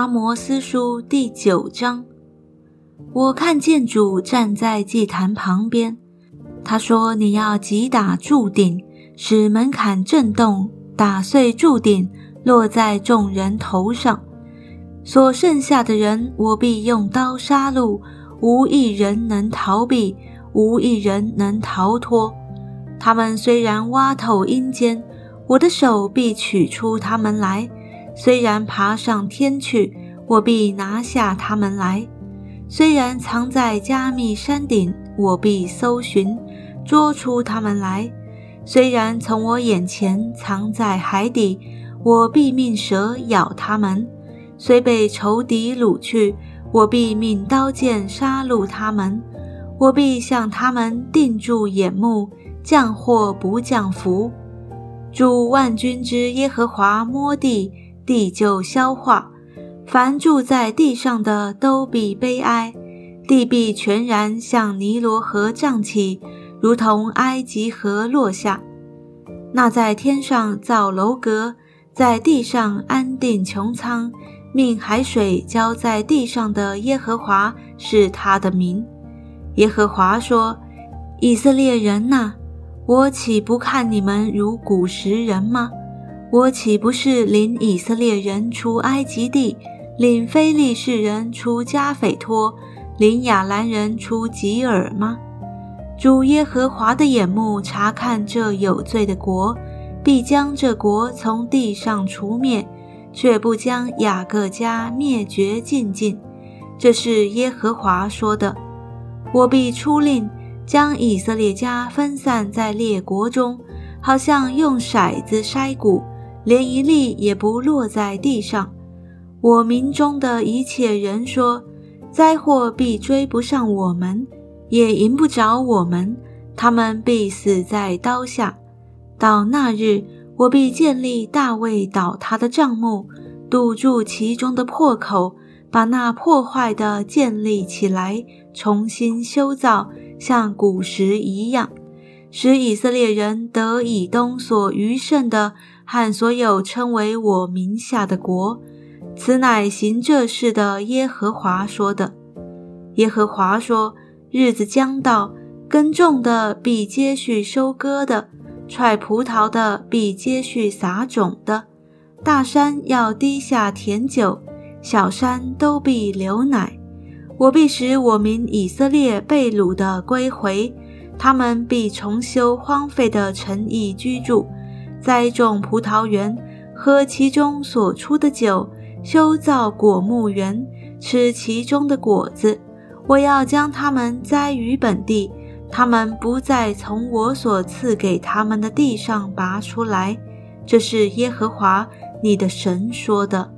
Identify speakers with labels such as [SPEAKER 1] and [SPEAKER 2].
[SPEAKER 1] 阿摩斯书第九章，我看见主站在祭坛旁边，他说：“你要击打柱顶，使门槛震动，打碎柱顶，落在众人头上。所剩下的人，我必用刀杀戮，无一人能逃避，无一人能逃脱。他们虽然挖透阴间，我的手必取出他们来。”虽然爬上天去，我必拿下他们来；虽然藏在加密山顶，我必搜寻，捉出他们来；虽然从我眼前藏在海底，我必命蛇咬他们；虽被仇敌掳去，我必命刀剑杀戮他们；我必向他们定住眼目，降祸不降福。主万军之耶和华摸地。地就消化，凡住在地上的都必悲哀，地必全然向尼罗河涨起，如同埃及河落下。那在天上造楼阁，在地上安定穹苍，命海水浇在地上的耶和华是他的名。耶和华说：“以色列人呐，我岂不看你们如古时人吗？”我岂不是领以色列人出埃及地，领非利士人出加斐托，领亚兰人出吉尔吗？主耶和华的眼目查看这有罪的国，必将这国从地上除灭，却不将雅各家灭绝尽尽。这是耶和华说的。我必出令，将以色列家分散在列国中，好像用骰子筛谷。连一粒也不落在地上。我民中的一切人说：“灾祸必追不上我们，也迎不着我们，他们必死在刀下。到那日，我必建立大卫倒塌的帐幕，堵住其中的破口，把那破坏的建立起来，重新修造，像古时一样，使以色列人得以东所余剩的。”和所有称为我名下的国，此乃行这事的耶和华说的。耶和华说：日子将到，耕种的必接续收割的，踹葡萄的必接续撒种的。大山要滴下甜酒，小山都必流奶。我必使我民以色列被掳的归回，他们必重修荒废的城邑居住。栽种葡萄园，喝其中所出的酒；修造果木园，吃其中的果子。我要将他们栽于本地，他们不再从我所赐给他们的地上拔出来。这是耶和华你的神说的。